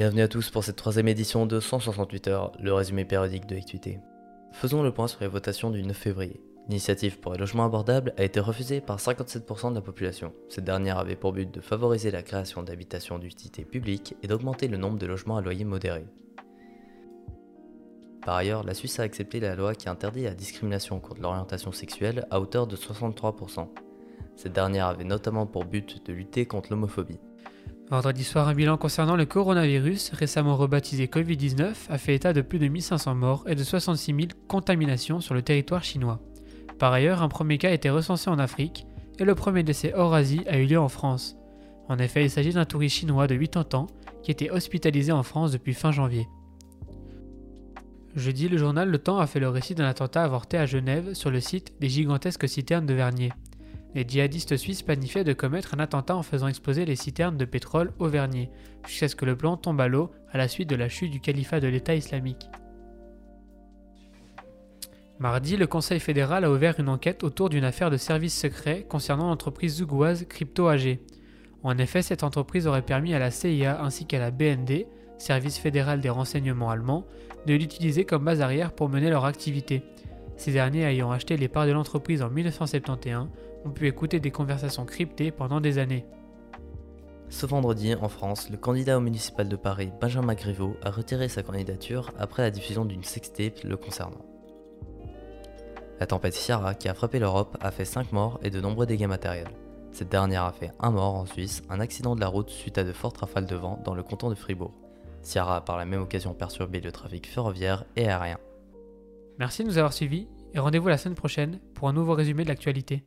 Bienvenue à tous pour cette troisième édition de 168 heures, le résumé périodique de l'actualité. Faisons le point sur les votations du 9 février. L'initiative pour un logement abordable a été refusée par 57% de la population. Cette dernière avait pour but de favoriser la création d'habitations d'utilité publique et d'augmenter le nombre de logements à loyer modéré. Par ailleurs, la Suisse a accepté la loi qui interdit la discrimination contre l'orientation sexuelle à hauteur de 63%. Cette dernière avait notamment pour but de lutter contre l'homophobie. Vendredi soir, un bilan concernant le coronavirus, récemment rebaptisé Covid-19, a fait état de plus de 1500 morts et de 66 000 contaminations sur le territoire chinois. Par ailleurs, un premier cas a été recensé en Afrique et le premier décès hors Asie a eu lieu en France. En effet, il s'agit d'un touriste chinois de 80 ans qui était hospitalisé en France depuis fin janvier. Jeudi, le journal Le Temps a fait le récit d'un attentat avorté à Genève sur le site des gigantesques citernes de Vernier les djihadistes suisses planifiaient de commettre un attentat en faisant exploser les citernes de pétrole au Vernier, jusqu'à ce que le plan tombe à l'eau à la suite de la chute du califat de l'État islamique. Mardi, le Conseil fédéral a ouvert une enquête autour d'une affaire de services secrets concernant l'entreprise zougoise Crypto AG. En effet, cette entreprise aurait permis à la CIA ainsi qu'à la BND, Service fédéral des renseignements allemands, de l'utiliser comme base arrière pour mener leur activité. Ces derniers ayant acheté les parts de l'entreprise en 1971 ont pu écouter des conversations cryptées pendant des années. Ce vendredi, en France, le candidat au municipal de Paris, Benjamin Griveaux, a retiré sa candidature après la diffusion d'une sextape le concernant. La tempête Ciara, qui a frappé l'Europe, a fait 5 morts et de nombreux dégâts matériels. Cette dernière a fait un mort en Suisse, un accident de la route suite à de fortes rafales de vent dans le canton de Fribourg. Ciara a par la même occasion perturbé le trafic ferroviaire et aérien. Merci de nous avoir suivis et rendez-vous la semaine prochaine pour un nouveau résumé de l'actualité.